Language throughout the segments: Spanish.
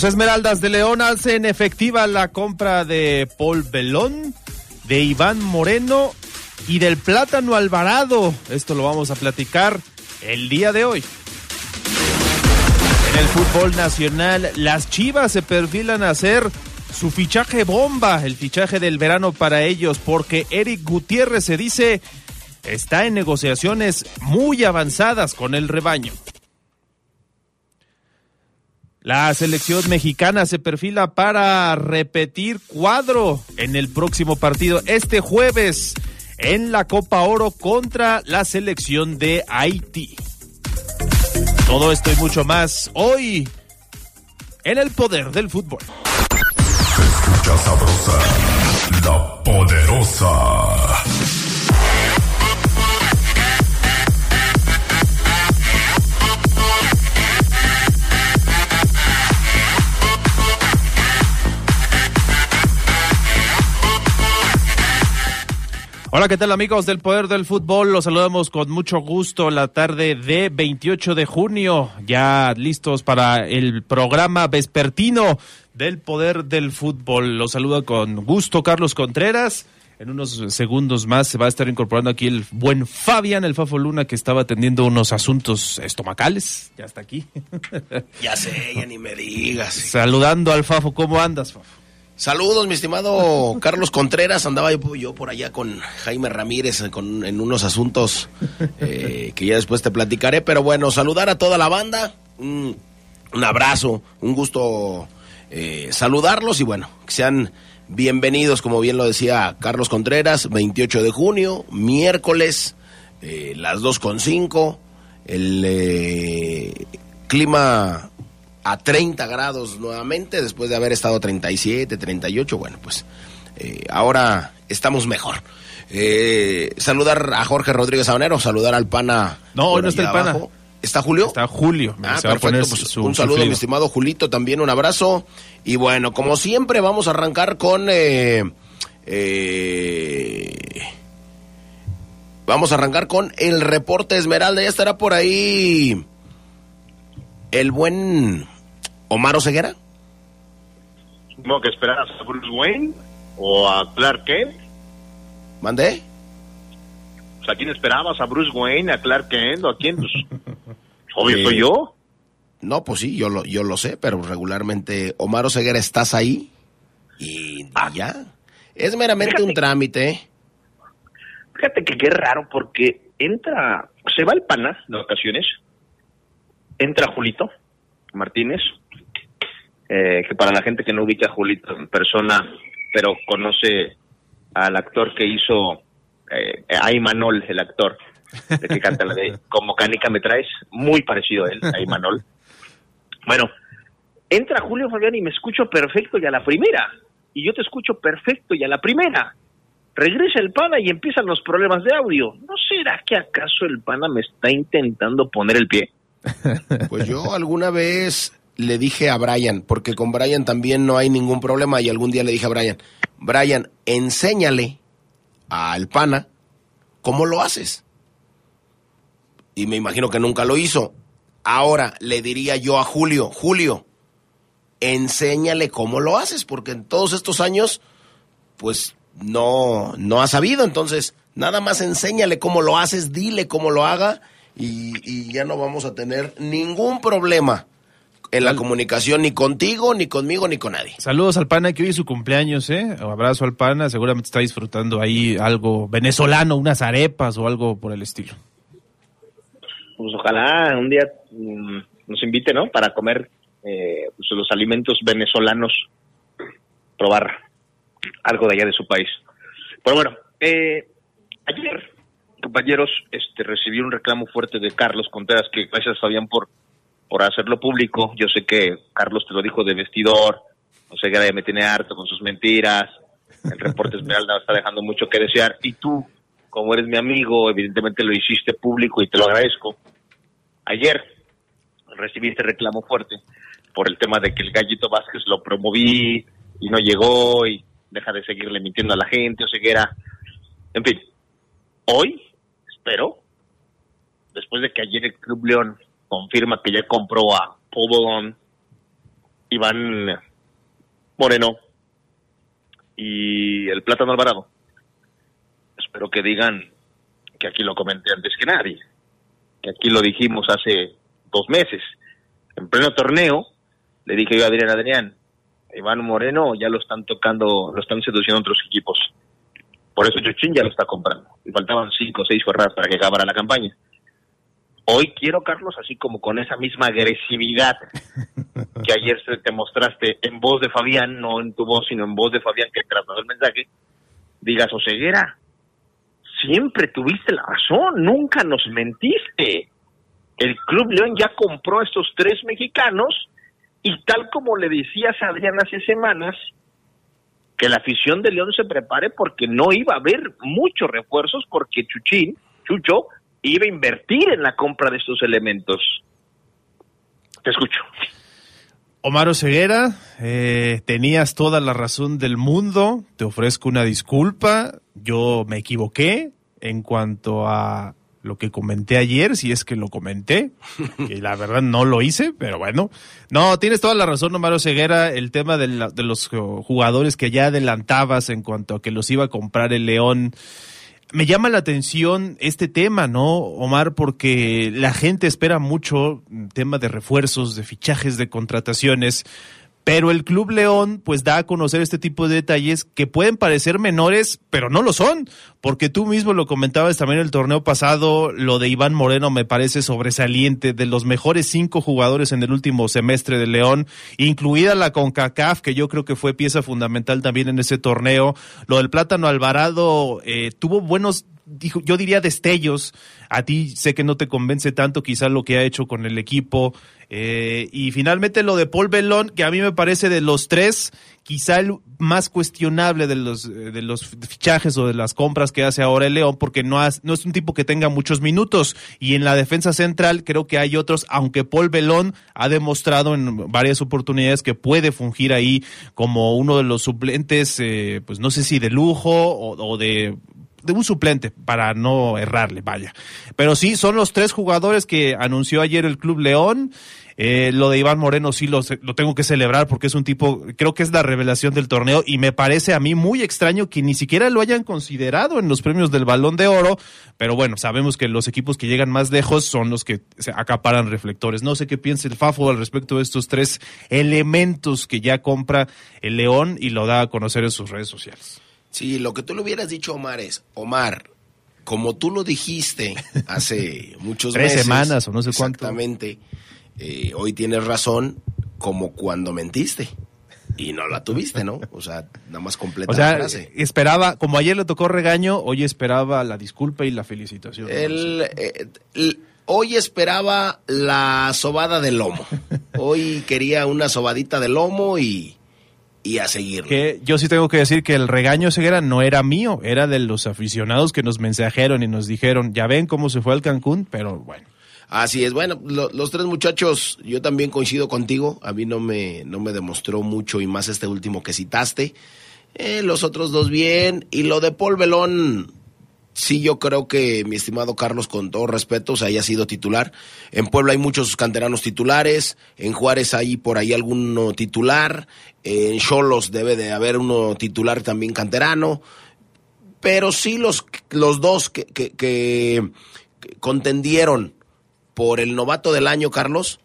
Los Esmeraldas de León hacen efectiva la compra de Paul Belón, de Iván Moreno y del Plátano Alvarado. Esto lo vamos a platicar el día de hoy. En el fútbol nacional, las Chivas se perfilan a hacer su fichaje bomba, el fichaje del verano para ellos, porque Eric Gutiérrez se dice está en negociaciones muy avanzadas con el rebaño. La selección mexicana se perfila para repetir cuadro en el próximo partido este jueves en la Copa Oro contra la selección de Haití. Todo esto y mucho más hoy en el poder del fútbol. escucha sabrosa, la poderosa. Hola, ¿qué tal amigos del Poder del Fútbol? Los saludamos con mucho gusto la tarde de 28 de junio, ya listos para el programa vespertino del Poder del Fútbol. Los saluda con gusto Carlos Contreras. En unos segundos más se va a estar incorporando aquí el buen Fabián, el Fafo Luna, que estaba atendiendo unos asuntos estomacales. Ya está aquí. Ya sé, ya ni me digas. Saludando al Fafo, ¿cómo andas, Fafo? Saludos, mi estimado Carlos Contreras. Andaba yo, por allá con Jaime Ramírez con, en unos asuntos eh, que ya después te platicaré. Pero bueno, saludar a toda la banda. Un, un abrazo, un gusto eh, saludarlos y bueno, que sean bienvenidos, como bien lo decía Carlos Contreras, 28 de junio, miércoles, eh, las 2.5. El eh, clima a 30 grados nuevamente, después de haber estado 37, 38, bueno, pues eh, ahora estamos mejor. Eh, saludar a Jorge Rodríguez Sabanero, saludar al pana. No, por no está el pana. abajo. ¿Está Julio? Está Julio. Ah, Se perfecto. pues, su un saludo, mi estimado Julito, también un abrazo. Y bueno, como siempre, vamos a arrancar con. eh, eh, vamos a arrancar con el reporte Esmeralda. Ya estará por ahí el buen Omar Oseguera. ¿Cómo que esperas a Bruce Wayne o a Clark Kent? ¿Mandé? O sea, ¿a quién esperabas? ¿A Bruce Wayne, a Clark Kent o a quién? Pues, obvio Eh, soy yo. No, pues sí, yo lo, yo lo sé, pero regularmente, Omar Oseguera, ¿estás ahí? Y, ya. Es meramente un trámite. Fíjate que qué raro porque entra, se va el pana de ocasiones, entra Julito Martínez, eh, que para la gente que no ubica a Julito en persona, pero conoce al actor que hizo eh, a Imanol, el actor, el que canta la de Como Canica me traes, muy parecido a él, a Imanol. Bueno, entra Julio Fabián y me escucho perfecto y a la primera, y yo te escucho perfecto y a la primera. Regresa el pana y empiezan los problemas de audio. ¿No será que acaso el pana me está intentando poner el pie? Pues yo alguna vez le dije a Brian, porque con Brian también no hay ningún problema, y algún día le dije a Brian, Brian, enséñale al pana cómo lo haces. Y me imagino que nunca lo hizo. Ahora le diría yo a Julio, Julio, enséñale cómo lo haces, porque en todos estos años, pues no, no ha sabido. Entonces, nada más enséñale cómo lo haces, dile cómo lo haga y, y ya no vamos a tener ningún problema en la comunicación ni contigo, ni conmigo, ni con nadie. Saludos al pana que hoy es su cumpleaños, ¿eh? Un abrazo al pana, seguramente está disfrutando ahí algo venezolano, unas arepas o algo por el estilo. Pues ojalá un día mm, nos invite, ¿no? Para comer eh, pues, los alimentos venezolanos, probar algo de allá de su país. Pero bueno, eh, ayer, compañeros, este, recibí un reclamo fuerte de Carlos Contreras, que gracias Fabián por por hacerlo público. Yo sé que Carlos te lo dijo de vestidor, no sé que me tiene harto con sus mentiras, el reporte Esmeralda está dejando mucho que desear, y tú, como eres mi amigo, evidentemente lo hiciste público y te lo agradezco. Ayer recibiste reclamo fuerte por el tema de que el Gallito Vázquez lo promoví y no llegó y deja de seguirle mintiendo a la gente o ceguera. En fin, hoy espero, después de que ayer el Club León confirma que ya compró a Pobón, Iván Moreno y el Plátano Alvarado, espero que digan que aquí lo comenté antes que nadie, que aquí lo dijimos hace dos meses, en pleno torneo, le dije yo a Adrián Adrián, Iván Moreno ya lo están tocando, lo están seduciendo otros equipos. Por eso Chuchín ya lo está comprando. Y faltaban cinco o seis jornadas para que acabara la campaña. Hoy quiero, Carlos, así como con esa misma agresividad que ayer te mostraste en voz de Fabián, no en tu voz, sino en voz de Fabián que trasladó el mensaje, digas, Oseguera, siempre tuviste la razón, nunca nos mentiste. El Club León ya compró a estos tres mexicanos y tal como le decías a Adrián hace semanas, que la afición de León se prepare porque no iba a haber muchos refuerzos porque Chuchín, Chucho, iba a invertir en la compra de estos elementos. Te escucho. Omar Ceguera, eh, tenías toda la razón del mundo, te ofrezco una disculpa, yo me equivoqué en cuanto a lo que comenté ayer, si es que lo comenté, que la verdad no lo hice, pero bueno. No, tienes toda la razón, Omar Ceguera, el tema de, de los jugadores que ya adelantabas en cuanto a que los iba a comprar el León me llama la atención este tema, ¿no, Omar? Porque la gente espera mucho tema de refuerzos, de fichajes, de contrataciones. Pero el Club León pues da a conocer este tipo de detalles que pueden parecer menores, pero no lo son, porque tú mismo lo comentabas también en el torneo pasado, lo de Iván Moreno me parece sobresaliente, de los mejores cinco jugadores en el último semestre de León, incluida la CONCACAF, que yo creo que fue pieza fundamental también en ese torneo. Lo del Plátano Alvarado eh, tuvo buenos dijo, yo diría destellos. A ti sé que no te convence tanto quizá lo que ha hecho con el equipo. Eh, y finalmente lo de Paul Belón, que a mí me parece de los tres, quizá el más cuestionable de los, eh, de los fichajes o de las compras que hace ahora el León, porque no, es un tipo que tenga muchos minutos. Y en la defensa central creo que hay otros, aunque Paul Belón ha demostrado en varias oportunidades que puede fungir ahí como uno de los suplentes, eh, pues no sé si de lujo o de de un suplente para no errarle, vaya. Pero sí, son los tres jugadores que anunció ayer el Club León. Eh, lo de Iván Moreno sí lo, lo, tengo que celebrar porque es un tipo, creo que es la revelación del torneo y me parece a mí muy extraño que ni siquiera lo hayan considerado en los premios del Balón de Oro, pero bueno, sabemos que los equipos que llegan más lejos son los que se acaparan reflectores. No sé qué piensa el Fafo al respecto de estos tres elementos que ya compra el León y lo da a conocer en sus redes sociales. Sí, lo que tú le hubieras dicho, Omar, es, Omar, como tú lo dijiste hace muchos Tres meses. semanas o no sé cuánto. Exactamente. Eh, hoy tienes razón, como cuando mentiste. Y no la tuviste, ¿no? O sea, nada más completa o sea, la frase. esperaba, como ayer le tocó regaño, hoy esperaba la disculpa y la felicitación. El, eh, el, hoy esperaba la sobada de lomo. Hoy quería una sobadita de lomo y y a seguirlo. Que yo sí tengo que decir que el regaño ceguera no era mío, era de los aficionados que nos mensajeron y nos dijeron, ya ven cómo se fue al Cancún, pero bueno. Así es, bueno, lo, los tres muchachos, yo también coincido contigo, a mí no me, no me demostró mucho y más este último que citaste. Eh, los otros dos bien, y lo de Paul Belón, sí yo creo que mi estimado Carlos, con todo respeto, o sea, haya sido titular. En Puebla hay muchos canteranos titulares, en Juárez hay por ahí alguno titular, en Cholos debe de haber uno titular también canterano, pero sí los, los dos que, que, que contendieron por el novato del año, Carlos.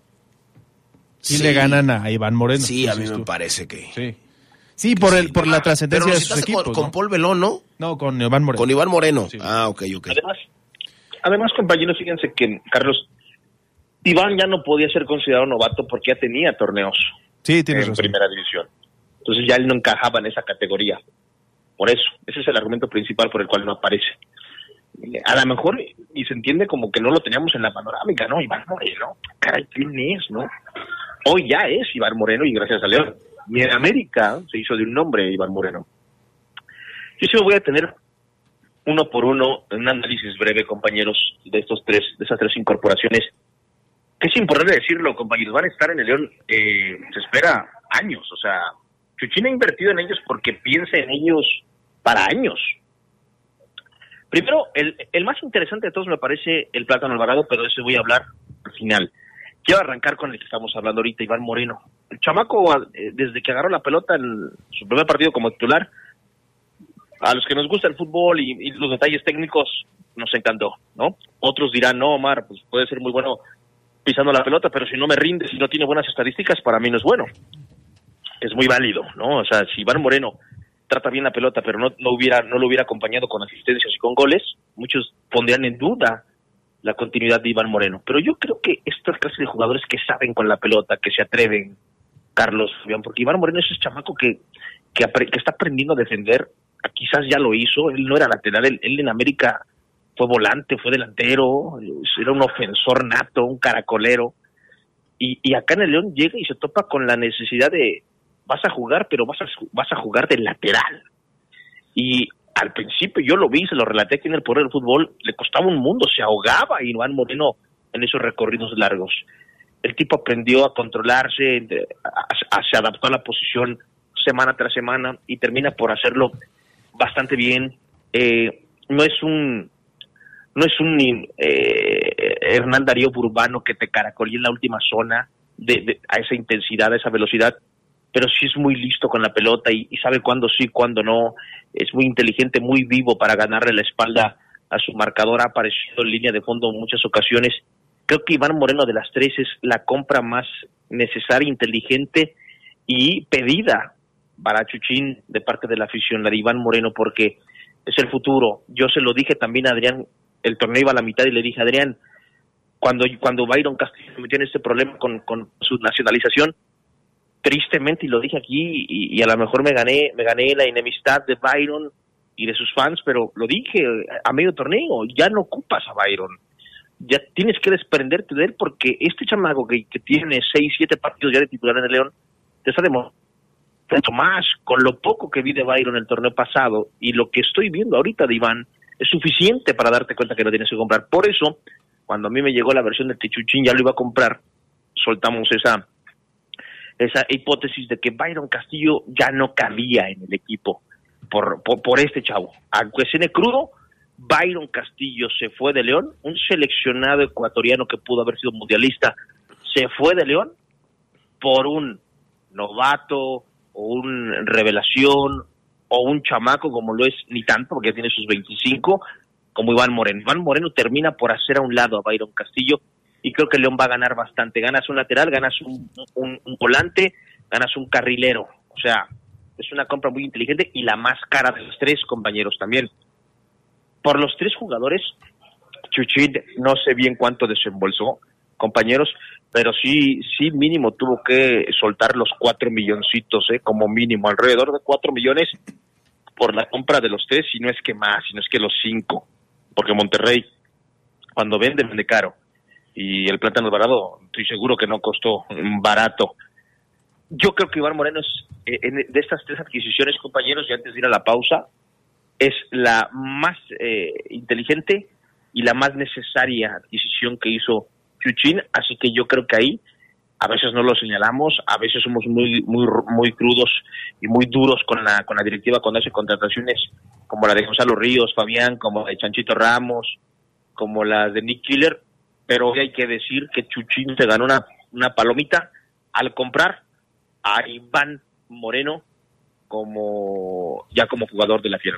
Sí, sí, le ganan a Iván Moreno. Sí, a mí me parece que... Sí. Sí, por el por la trascendencia de sus equipos. Con, con, Paul Belón, ¿no? No, con Iván Moreno. Con Iván Moreno. Sí. Ah, ok, ok. Además, además, compañeros, fíjense que, Carlos, Iván ya no podía ser considerado novato porque ya tenía torneos sí, en razón. primera división. Entonces ya él no encajaba en esa categoría. Por eso, ese es el argumento principal por el cual no aparece. A lo mejor y se entiende como que no lo teníamos en la panorámica, ¿no? Iván Moreno, caray, ¿quién es, no? Hoy ya es Iván Moreno y gracias a León. Y en América se hizo de un nombre Iván Moreno. Yo sí me voy a tener uno por uno un análisis breve, compañeros, de estos tres, de esas tres incorporaciones. Que es importante decirlo, compañeros, van a estar en el León, eh, se espera años, o sea, Chuchín ha invertido en ellos porque piensa en ellos para años. Primero, el, el más interesante de todos me parece el Plátano Alvarado, pero de eso voy a hablar al final. Quiero arrancar con el que estamos hablando ahorita, Iván Moreno. El chamaco, eh, desde que agarró la pelota en su primer partido como titular, a los que nos gusta el fútbol y, y los detalles técnicos, nos encantó, ¿no? Otros dirán, no, Omar, pues puede ser muy bueno pisando la pelota, pero si no me rinde, si no tiene buenas estadísticas, para mí no es bueno. Es muy válido, ¿no? O sea, si Iván Moreno trata bien la pelota, pero no, no hubiera no lo hubiera acompañado con asistencias y con goles, muchos pondrían en duda la continuidad de Iván Moreno. Pero yo creo que estas clases de jugadores que saben con la pelota, que se atreven, Carlos, porque Iván Moreno es ese chamaco que, que, está aprendiendo a defender, quizás ya lo hizo, él no era lateral, él, él en América fue volante, fue delantero, era un ofensor nato, un caracolero. Y, y acá en el León llega y se topa con la necesidad de, vas a jugar, pero vas a, vas a jugar de lateral. Y al principio yo lo vi, se lo relaté aquí en el Poder del Fútbol, le costaba un mundo, se ahogaba Iván Moreno en esos recorridos largos. El tipo aprendió a controlarse, a, se adaptó a la posición semana tras semana y termina por hacerlo bastante bien. Eh, no es un no es un eh, Hernán Darío Burbano que te caracolía en la última zona de, de, a esa intensidad, a esa velocidad, pero sí es muy listo con la pelota y, sabe cuándo sí, cuándo no. Es muy inteligente, muy vivo para ganarle la espalda a su marcador. Ha aparecido en línea de fondo en muchas ocasiones. Creo que Iván Moreno de las tres es la compra más necesaria, inteligente y pedida para Chuchín de parte de la afición, la de Iván Moreno, porque es el futuro. Yo se lo dije también a Adrián, el torneo iba a la mitad y le dije, Adrián, cuando, cuando Byron Castillo se metió en este problema con, con su nacionalización, tristemente, y lo dije aquí, y, a lo mejor me gané, me gané la enemistad de Byron y de sus fans, pero lo dije a medio torneo, ya no ocupas a Byron. Ya tienes que desprenderte de él porque este chamaco que, tiene seis, siete partidos ya de titular en el León, te está mucho más con lo poco que vi de Byron el torneo pasado y lo que estoy viendo ahorita de Iván es suficiente para darte cuenta que lo tienes que comprar. Por eso, cuando a mí me llegó la versión de Tichuchín, ya lo iba a comprar, soltamos esa esa hipótesis de que Byron Castillo ya no cabía en el equipo por, por, este chavo. Aunque suene crudo, Byron Castillo se fue de León, un seleccionado ecuatoriano que pudo haber sido mundialista, se fue de León por un novato o un revelación o un chamaco como lo es ni tanto porque tiene sus 25 como Iván Moreno. Iván Moreno termina por hacer a un lado a Byron Castillo y creo que León va a ganar bastante. Ganas un lateral, ganas un, un, un, volante, ganas un carrilero. O sea, es una compra muy inteligente y la más cara de los tres compañeros también. Por los tres jugadores, Chuchín no sé bien cuánto desembolsó, compañeros, pero sí, sí mínimo tuvo que soltar los cuatro milloncitos, ¿eh? como mínimo, alrededor de cuatro millones por la compra de los tres, si no es que más, si no es que los cinco, porque Monterrey, cuando vende, vende caro y el plátano alvarado estoy seguro que no costó barato. Yo creo que Iván Moreno es, eh, de estas tres adquisiciones, compañeros, y antes de ir a la pausa, es la más eh, inteligente y la más necesaria adquisición que hizo Chuchín, así que yo creo que ahí a veces no lo señalamos, a veces somos muy muy muy crudos y muy duros con la con la directiva cuando hace contrataciones como la de Gonzalo Ríos, Fabián, como la de Chanchito Ramos, como la de Nick Killer, pero hoy hay que decir que Chuchín se ganó una, una palomita al comprar a Iván Moreno como ya como jugador de la Fiera.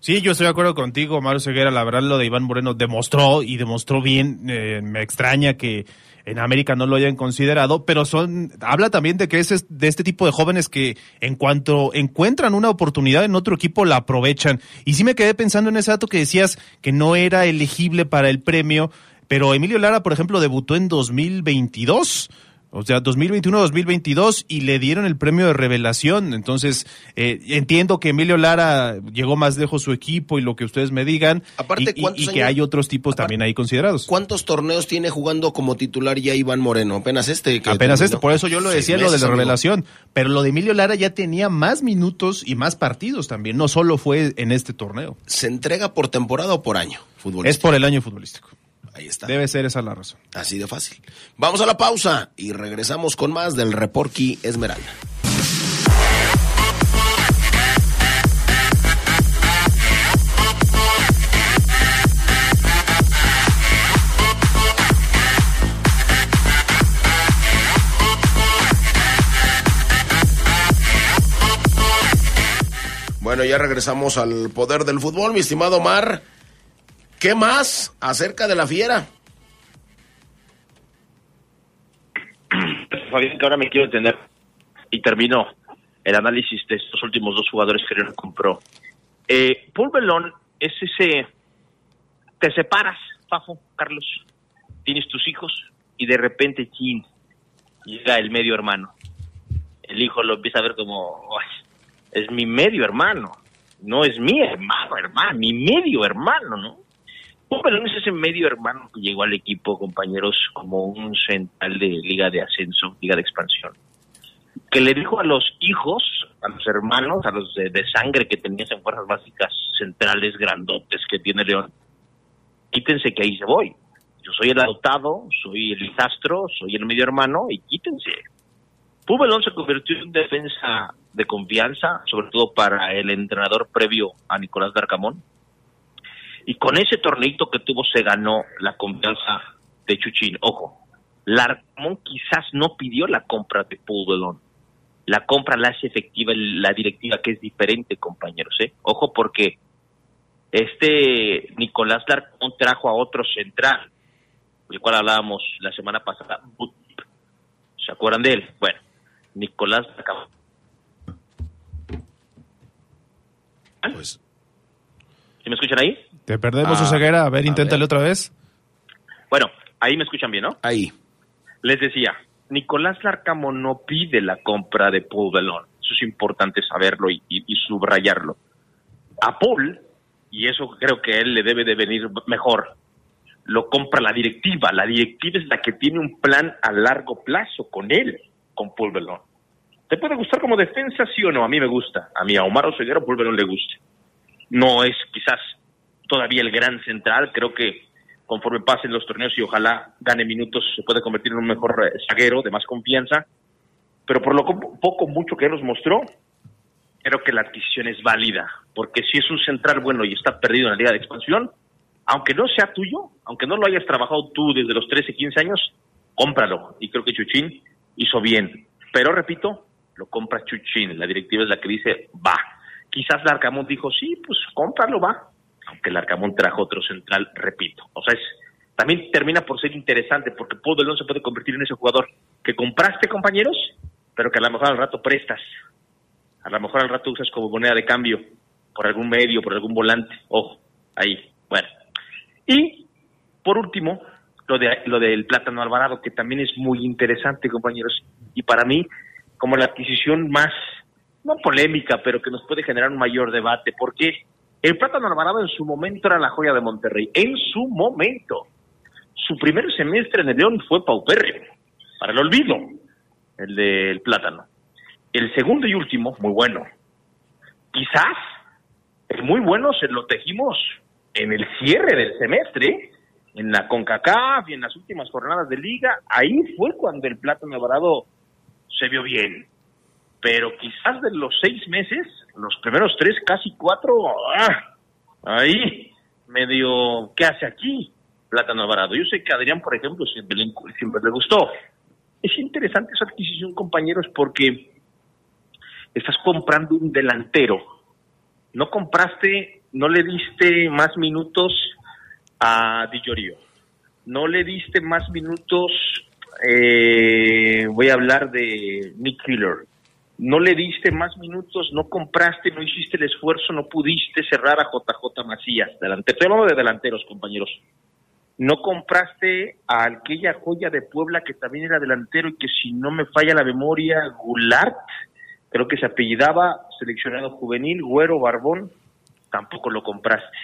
Sí, yo estoy de acuerdo contigo, Mario Ceguera. La verdad, lo de Iván Moreno demostró y demostró bien. Eh, me extraña que en América no lo hayan considerado, pero son habla también de que es de este tipo de jóvenes que en cuanto encuentran una oportunidad en otro equipo la aprovechan. Y sí me quedé pensando en ese dato que decías que no era elegible para el premio pero Emilio Lara, por ejemplo, debutó en 2022 O sea, 2021-2022 y le dieron el premio de revelación. Entonces, eh, entiendo que Emilio Lara llegó más lejos su equipo y lo que ustedes me digan. Aparte, y, y- ¿cuántos y que años- hay otros tipos aparte- también ahí considerados. ¿Cuántos torneos tiene jugando como titular ya Iván Moreno? Apenas este. que Apenas terminó. este, por eso yo lo decía lo de la amigo. revelación. Pero lo de Emilio Lara ya tenía más minutos y más partidos también. No solo fue en este torneo. ¿Se entrega por temporada o por año? Fútbol. Es por el año futbolístico. Ahí está. Debe ser esa la razón. Así de fácil. Vamos a la pausa y regresamos con más del Reporqui Esmeralda. Bueno, ya regresamos al poder del fútbol, mi estimado Mar. ¿Qué más acerca de la fiera? Fabián, que ahora me quiero entender y termino el análisis de estos últimos dos jugadores que León compró. Eh, Paul Belón es ese, te separas, Fafo, Carlos, tienes tus hijos y de repente, chin, llega el medio hermano. El hijo lo empieza a ver como, "Ay, es mi medio hermano, no es mi hermano, hermano, mi medio hermano, ¿no? Belón es ese medio hermano que llegó al equipo, compañeros, como un central de liga de ascenso, liga de expansión, que le dijo a los hijos, a los hermanos, a los de, de sangre que tenías en fuerzas básicas centrales grandotes que tiene León, quítense que ahí se voy. Yo soy el adoptado, soy el hijastro, soy el medio hermano y quítense. Pubelón se convirtió en defensa de confianza, sobre todo para el entrenador previo a Nicolás Darcamón. Y con ese torneito que tuvo se ganó la confianza de Chuchín. Ojo, Larcamón quizás no pidió la compra de Pubelón. La compra la hace efectiva la directiva, que es diferente, compañeros. ¿eh? Ojo, porque este Nicolás Larcamón trajo a otro central, del cual hablábamos la semana pasada. ¿Se acuerdan de él? Bueno, Nicolás Larcamón. Pues ¿Sí me escuchan ahí? Te perdemos Ah, su ceguera. A ver, a inténtale ver. otra vez. Bueno, ahí me escuchan bien, ¿no? ahí. Les decía, Nicolás Larcamo no pide la compra de Paul Belón. Eso es importante saberlo y, y- y subrayarlo. A Paul, y eso creo que a él le debe de venir mejor, lo compra la directiva. La directiva es la que tiene un plan a largo plazo con él, con Paul Belón. ¿Te puede gustar como defensa, sí o no? A mí me gusta. A mí, a Omar Oseguera, Paul Belón le gusta. No es quizás todavía el gran central. Creo que conforme pasen los torneos y ojalá gane minutos, se puede convertir en un mejor eh, zaguero de más confianza. Pero por lo co- poco, mucho que nos mostró, creo que la adquisición es válida. Porque si es un central bueno y está perdido en la Liga de Expansión, aunque no sea tuyo, aunque no lo hayas trabajado tú desde los 13, 15 años, cómpralo. Y creo que Chuchín hizo bien. Pero repito, lo compra Chuchín. La directiva es la que dice, va. Quizás Larcamón dijo, sí, pues cómpralo, va. Aunque Larcamón trajo otro central, repito. O sea, es, también termina por ser interesante porque Paul Delón se puede convertir en ese jugador que compraste, compañeros, pero que a lo mejor al rato prestas. A lo mejor al rato usas como moneda de cambio por algún medio, por algún volante. Ojo, ahí. Bueno. Y por último, lo de lo del plátano Alvarado, que también es muy interesante, compañeros. Y para mí, como la adquisición más, no polémica, pero que nos puede generar un mayor debate, porque el plátano Alvarado en su momento era la joya de Monterrey. En su momento. Su primer semestre en el León fue paupérrimo, para el olvido, el del plátano. El segundo y último, muy bueno. Quizás el muy bueno se lo tejimos en el cierre del semestre, en la CONCACAF y en las últimas jornadas de liga. Ahí fue cuando el plátano Alvarado se vio bien. Pero quizás de los seis meses, los primeros tres, casi cuatro, ¡ah! ahí medio, ¿qué hace aquí? Plátano Alvarado. Yo sé que Adrián, por ejemplo, siempre le, siempre le gustó. Es interesante esa adquisición, compañeros, porque estás comprando un delantero. No compraste, no le diste más minutos a Di Llorio. No le diste más minutos, eh, voy a hablar de Nick Killer. No le diste más minutos, no compraste, no hiciste el esfuerzo, no pudiste cerrar a JJ Macías. Delantero. Estoy hablando de delanteros, compañeros. no compraste a aquella joya de Puebla que también era delantero y que si no me falla la memoria, Goulart, creo que se apellidaba, seleccionado juvenil, Güero Barbón, tampoco lo compraste.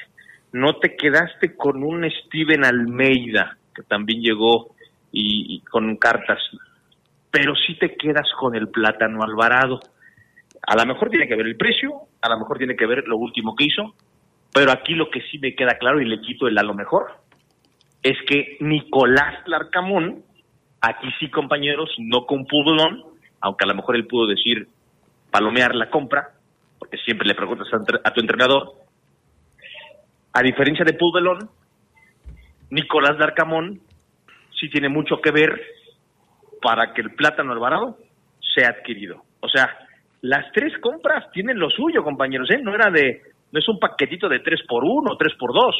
No te quedaste con un Steven Almeida, que también llegó y con cartas, pero sí te quedas con el Plátano Alvarado. A lo mejor tiene que ver el precio, a lo mejor tiene que ver lo último que hizo, pero aquí lo que sí me queda claro y le quito el a lo mejor es que Nicolás Larcamón, aquí sí compañeros, no con Pudolón, aunque a lo mejor él pudo decir palomear la compra, porque siempre le preguntas a, tu entrenador, a diferencia de Pudolón, Nicolás Larcamón sí tiene mucho que ver para que el plátano alvarado sea adquirido. O sea, las tres compras tienen lo suyo, compañeros, ¿eh? No era de, no es un paquetito de tres por uno, tres por dos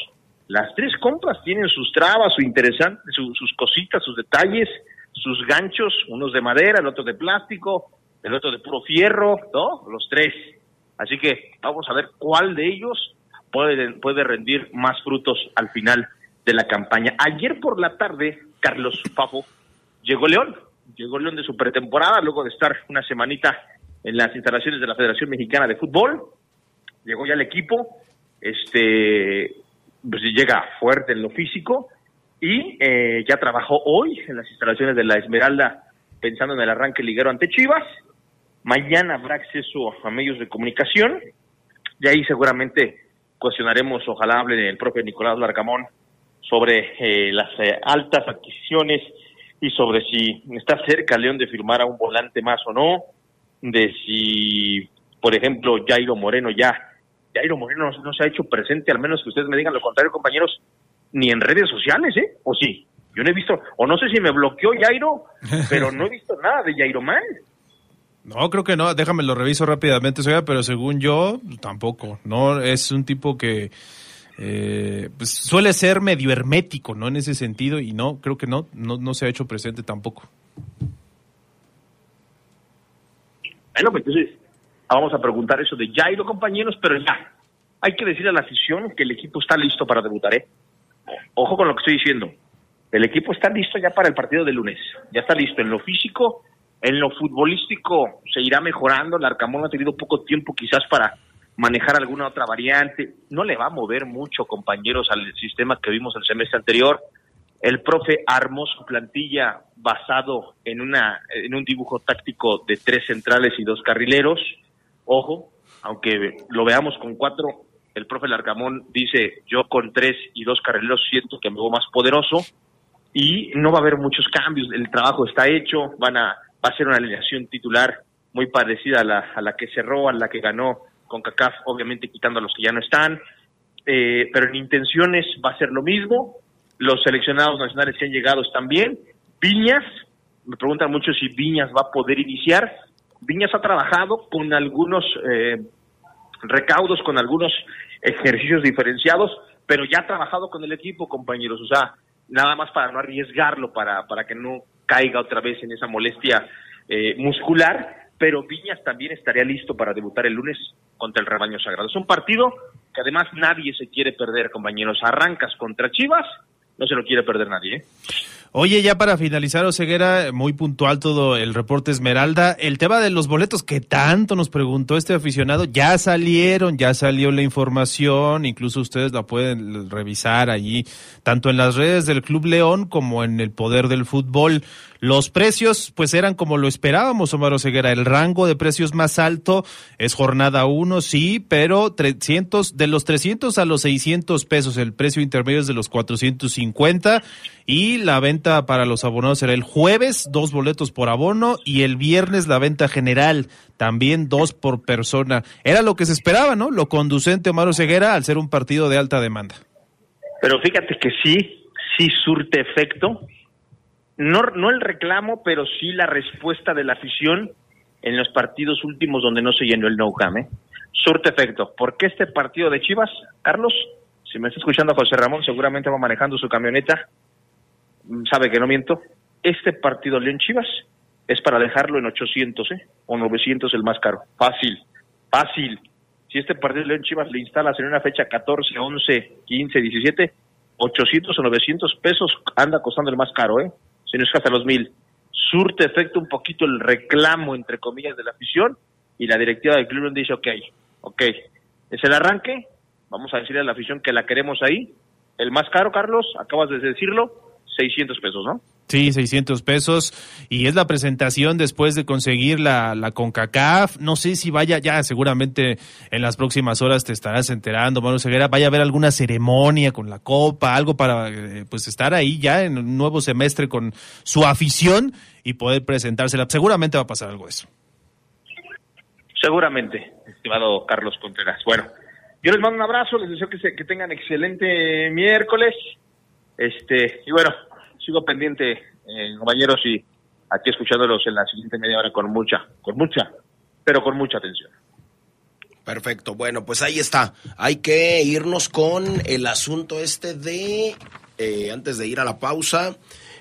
las tres compras tienen sus trabas, su interesante, sus cositas, sus detalles, sus ganchos, unos de madera, el otro de plástico, el otro de puro fierro, ¿no? Los tres. Así que vamos a ver cuál de ellos puede, puede rendir más frutos al final de la campaña. Ayer por la tarde, Carlos Fafo llegó León, llegó León de su pretemporada, luego de estar una semanita en las instalaciones de la Federación Mexicana de Fútbol, llegó ya el equipo, este pues llega fuerte en lo físico y eh, ya trabajó hoy en las instalaciones de la Esmeralda pensando en el arranque liguero ante Chivas. Mañana habrá acceso a medios de comunicación y ahí seguramente cuestionaremos, ojalá hable el propio Nicolás Larcamón sobre eh, las eh, altas adquisiciones y sobre si está cerca León de firmar a un volante más o no, de si, por ejemplo, Jairo Moreno ya Jairo Moreno no, se ha hecho presente, al menos que ustedes me digan lo contrario, compañeros, ni en redes sociales, ¿eh? ¿O sí? Yo no he visto, o no sé si me bloqueó Jairo, pero no he visto nada de Jairo Man. No, creo que no, déjame lo reviso rápidamente, pero según yo, tampoco. No, es un tipo que eh, pues suele ser medio hermético, ¿no? En ese sentido, y no, creo que no, no, no se ha hecho presente tampoco. Bueno, pues entonces, vamos a preguntar eso de Jairo, compañeros, pero ya, hay que decir a la afición que el equipo está listo para debutar, ¿eh? Ojo con lo que estoy diciendo. El equipo está listo ya para el partido de lunes. Ya está listo en lo físico, en lo futbolístico se irá mejorando. El Arcamón ha tenido poco tiempo quizás para manejar alguna otra variante. No le va a mover mucho, compañeros, al sistema que vimos el semestre anterior. El profe armó su plantilla basado en, una, en un dibujo táctico de tres centrales y dos carrileros. Ojo, aunque lo veamos con cuatro, el profe Larcamón dice, yo con tres y dos carrileros siento que me veo más poderoso y no va a haber muchos cambios, el trabajo está hecho, van a, va a ser una alineación titular muy parecida a la, a la que cerró, a la que ganó con CACAF, obviamente quitando a los que ya no están, eh, pero en intenciones va a ser lo mismo, los seleccionados nacionales que han llegado están bien, Viñas, me preguntan mucho si Viñas va a poder iniciar, Viñas ha trabajado con algunos eh, recaudos, con algunos ejercicios diferenciados, pero ya ha trabajado con el equipo, compañeros. O sea, nada más para no arriesgarlo, para, para que no caiga otra vez en esa molestia eh, muscular. Pero Viñas también estaría listo para debutar el lunes contra el rebaño sagrado. Es un partido que además nadie se quiere perder, compañeros. Arrancas contra Chivas, no se lo quiere perder nadie. ¿eh? Oye, ya para finalizar, Oseguera, muy puntual todo el reporte Esmeralda. El tema de los boletos que tanto nos preguntó este aficionado, ya salieron, ya salió la información, incluso ustedes la pueden revisar allí, tanto en las redes del Club León como en el Poder del Fútbol. Los precios, pues eran como lo esperábamos, Omar Oseguera. El rango de precios más alto es jornada 1, sí, pero 300, de los 300 a los 600 pesos. El precio intermedio es de los 450 y la venta para los abonados será el jueves, dos boletos por abono y el viernes la venta general, también dos por persona. Era lo que se esperaba, ¿no? Lo conducente, Omar Oseguera, al ser un partido de alta demanda. Pero fíjate que sí, sí surte efecto no, no el reclamo, pero sí la respuesta de la afición en los partidos últimos donde no se llenó el no ¿eh? Surte efecto. ¿Por qué este partido de Chivas, Carlos? Si me está escuchando José Ramón, seguramente va manejando su camioneta. Sabe que no miento. Este partido León Chivas es para dejarlo en 800, ¿eh? O 900 el más caro. Fácil, fácil. Si este partido León Chivas le instalas en una fecha 14, 11, 15, 17, 800 o 900 pesos anda costando el más caro, ¿eh? Si no es hasta los mil. Surte efecto un poquito el reclamo, entre comillas, de la afición y la directiva de Cleveland dice, ok, ok, es el arranque, vamos a decirle a la afición que la queremos ahí. El más caro, Carlos, acabas de decirlo, 600 pesos, ¿no? Sí, 600 pesos. Y es la presentación después de conseguir la, la CONCACAF. No sé si vaya, ya seguramente en las próximas horas te estarás enterando, Manu Ceguera. Vaya a haber alguna ceremonia con la copa, algo para eh, pues estar ahí ya en un nuevo semestre con su afición y poder presentársela. Seguramente va a pasar algo eso. Seguramente, estimado Carlos Contreras. Bueno, yo les mando un abrazo, les deseo que, se, que tengan excelente miércoles. Este, y bueno, sigo pendiente, eh, compañeros, y aquí escuchándolos en la siguiente media hora con mucha, con mucha, pero con mucha atención. Perfecto, bueno, pues ahí está. Hay que irnos con el asunto este de, eh, antes de ir a la pausa,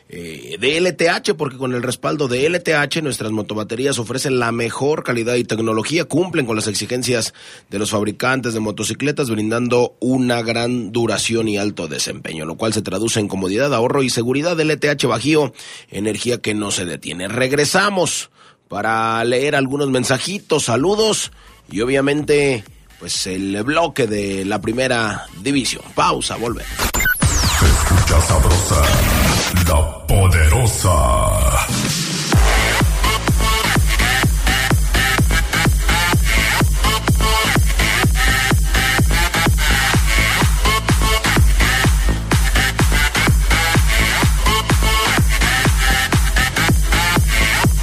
eh, de LTH, porque con el respaldo de LTH nuestras motobaterías ofrecen la mejor calidad y tecnología, cumplen con las exigencias de los fabricantes de motocicletas, brindando una gran duración y alto desempeño, lo cual se traduce en comodidad, ahorro y seguridad. LTH Bajío, energía que no se detiene. Regresamos para leer algunos mensajitos, saludos y obviamente pues el bloque de la primera división. Pausa, volver. Escucha sabrosa, la poderosa.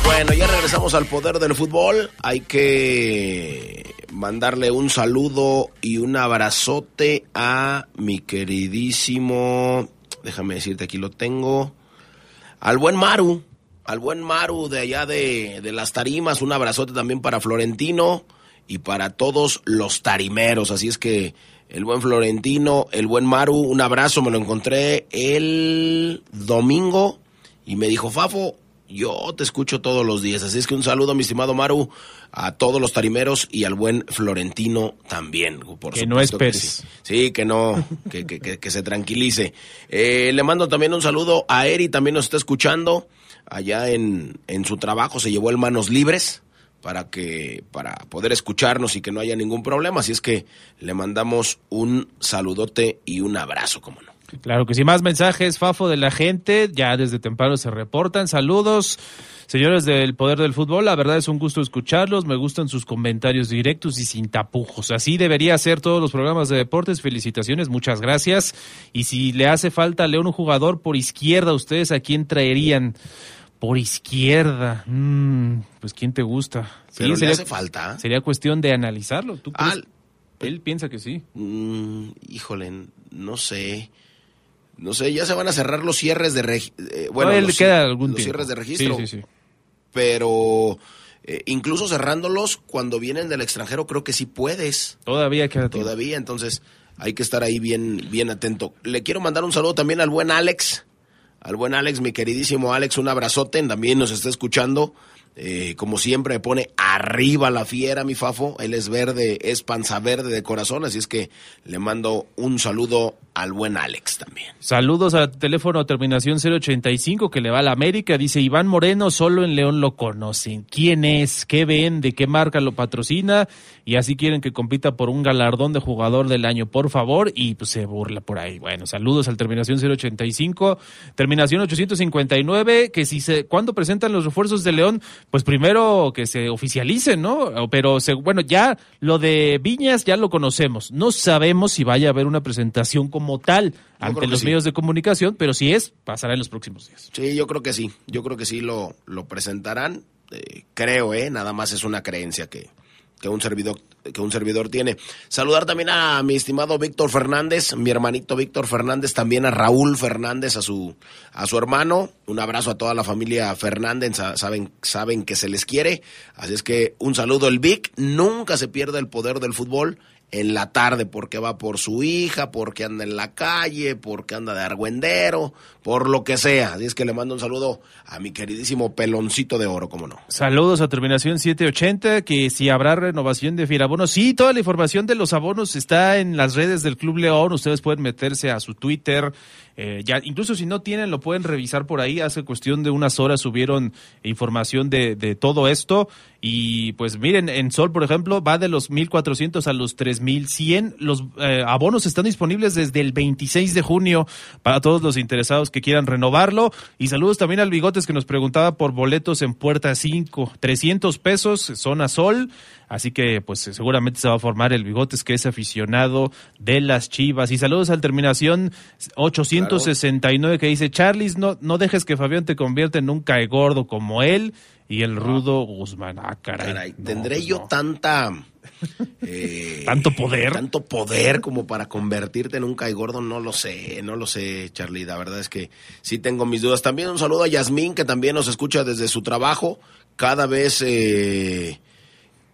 Bueno, ya regresamos al poder del fútbol. Hay que mandarle un saludo y un abrazote a mi queridísimo, déjame decirte, aquí lo tengo, al buen Maru, al buen Maru de allá de, de las tarimas, un abrazote también para Florentino y para todos los tarimeros. Así es que el buen Florentino, el buen Maru, un abrazo, me lo encontré el domingo y me dijo, Fafo, yo te escucho todos los días. Así es que un saludo, mi estimado Maru, a todos los tarimeros y al buen Florentino también. Por Que no supuesto que esperes. sí. Sí, que no, que, que, que, que se tranquilice. Eh, le mando también un saludo a Eri, también nos está escuchando. Allá en, en su trabajo se llevó el manos libres para que para poder escucharnos y que no haya ningún problema. Así es que le mandamos un saludote y un abrazo, como no. Claro que sí, más mensajes, Fafo, de la gente, ya desde temprano se reportan. Saludos, señores del Poder del Fútbol, la verdad es un gusto escucharlos, me gustan sus comentarios directos y sin tapujos. Así debería ser todos los programas de deportes, felicitaciones, muchas gracias. Y si le hace falta a León un jugador por izquierda, ¿ustedes a quién traerían? Por izquierda, Mm, pues ¿quién te gusta? Pero le hace falta. sería cuestión de analizarlo. ¿Tú Ah? Él piensa que sí. Mm, híjole, no sé. No sé, ya se van a cerrar los cierres de regi- eh, bueno, los, queda algún los cierres de registro. Sí, sí, sí. Pero eh, incluso cerrándolos cuando vienen del extranjero creo que sí puedes. Todavía queda tiempo. Todavía, entonces hay que estar ahí bien bien atento. Le quiero mandar un saludo también al buen Alex. Al buen Alex, mi queridísimo Alex, un abrazote, también nos está escuchando. Eh, como siempre, me pone arriba la fiera, mi Fafo. Él es verde, es panza verde de corazón, así es que le mando un saludo al buen Alex también. Saludos al teléfono terminación 085 que le va a la América. Dice Iván Moreno, solo en León lo conocen. ¿Quién es? ¿Qué vende? ¿Qué marca lo patrocina? Y así quieren que compita por un galardón de jugador del año, por favor. Y pues se burla por ahí. Bueno, saludos al terminación 085. Terminación 859, que si se, ¿cuándo presentan los refuerzos de León? Pues primero que se oficialicen, ¿no? Pero se- bueno, ya lo de Viñas ya lo conocemos. No sabemos si vaya a haber una presentación como tal ante los sí. medios de comunicación, pero si es, pasará en los próximos días. Sí, yo creo que sí. Yo creo que sí lo, lo presentarán. Eh, creo, ¿eh? Nada más es una creencia que, que un servidor que un servidor tiene. Saludar también a mi estimado Víctor Fernández, mi hermanito Víctor Fernández, también a Raúl Fernández, a su a su hermano. Un abrazo a toda la familia Fernández, sa- saben saben que se les quiere. Así es que un saludo el Vic, nunca se pierde el poder del fútbol en la tarde porque va por su hija, porque anda en la calle, porque anda de argüendero, por lo que sea. Así es que le mando un saludo a mi queridísimo peloncito de oro, como no. Saludos a terminación 780, que si habrá renovación de Firabonos. Sí, toda la información de los abonos está en las redes del Club León. Ustedes pueden meterse a su Twitter. Eh, ya, incluso si no tienen, lo pueden revisar por ahí. Hace cuestión de unas horas subieron información de, de todo esto. Y pues miren, en Sol, por ejemplo, va de los 1.400 a los 3.100. Los eh, abonos están disponibles desde el 26 de junio para todos los interesados que quieran renovarlo. Y saludos también al Bigotes que nos preguntaba por boletos en Puerta 5. 300 pesos, zona Sol. Así que pues seguramente se va a formar el Bigotes que es aficionado de las Chivas. Y saludos al terminación 869 que dice, Charlis, no, no dejes que Fabián te convierta en un cae gordo como él y el rudo Guzmán. Ah, caray. ¿Tendré pues yo tanta... eh, ¿Tanto poder? Tanto poder como para convertirte en un caigordo, no lo sé, no lo sé, Charlie. La verdad es que sí tengo mis dudas. También un saludo a Yasmín, que también nos escucha desde su trabajo. Cada vez eh,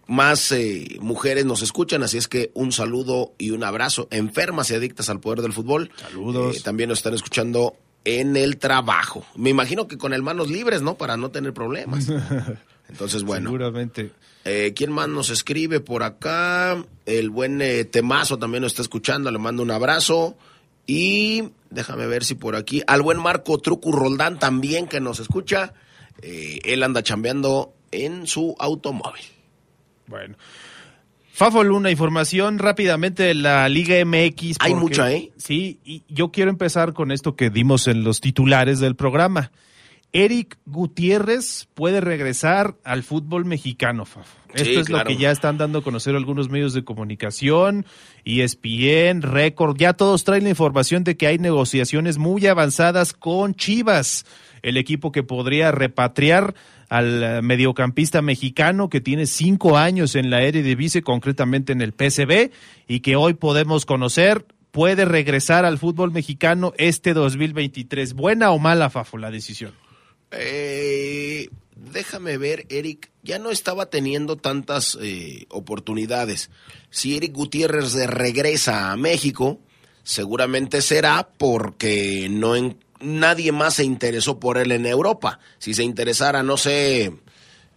más eh, mujeres nos escuchan, así es que un saludo y un abrazo. Enfermas y adictas al poder del fútbol. Saludos. Eh, también nos están escuchando en el trabajo. Me imagino que con el manos libres, ¿no? Para no tener problemas. Entonces, bueno. Seguramente. Eh, ¿Quién más nos escribe por acá? El buen eh, Temazo también nos está escuchando, le mando un abrazo. Y déjame ver si por aquí. Al buen Marco Trucu Roldán también que nos escucha. Eh, él anda chambeando en su automóvil. Bueno. Fafo Luna, información rápidamente de la Liga MX. Hay mucha, ¿eh? Sí, y yo quiero empezar con esto que dimos en los titulares del programa. Eric Gutiérrez puede regresar al fútbol mexicano, Fafo. Esto Sí, es claro. lo que ya están dando a conocer algunos medios de comunicación, ESPN, Record, ya todos traen la información de que hay negociaciones muy avanzadas con Chivas, el equipo que podría repatriar al eh, mediocampista mexicano que tiene cinco años en la Eredivisie, concretamente en el PSV, y que hoy podemos conocer puede regresar al fútbol mexicano este 2023. ¿Buena o mala, Fafo, la decisión? Eh, déjame ver, Eric, ya no estaba teniendo tantas eh, oportunidades. Si Eric Gutiérrez regresa a México, seguramente será porque no en- nadie más se interesó por él en Europa. Si se interesara, no sé,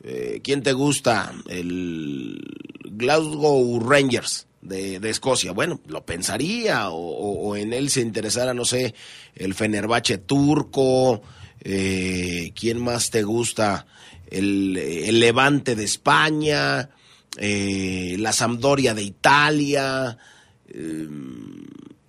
eh, ¿quién te gusta? El Glasgow Rangers. De, de Escocia, bueno, lo pensaría, o, o- o en él se interesara, no sé, el Fenerbahce turco, eh, ¿quién más te gusta? El, el Levante de España, eh, la Sampdoria de Italia, eh,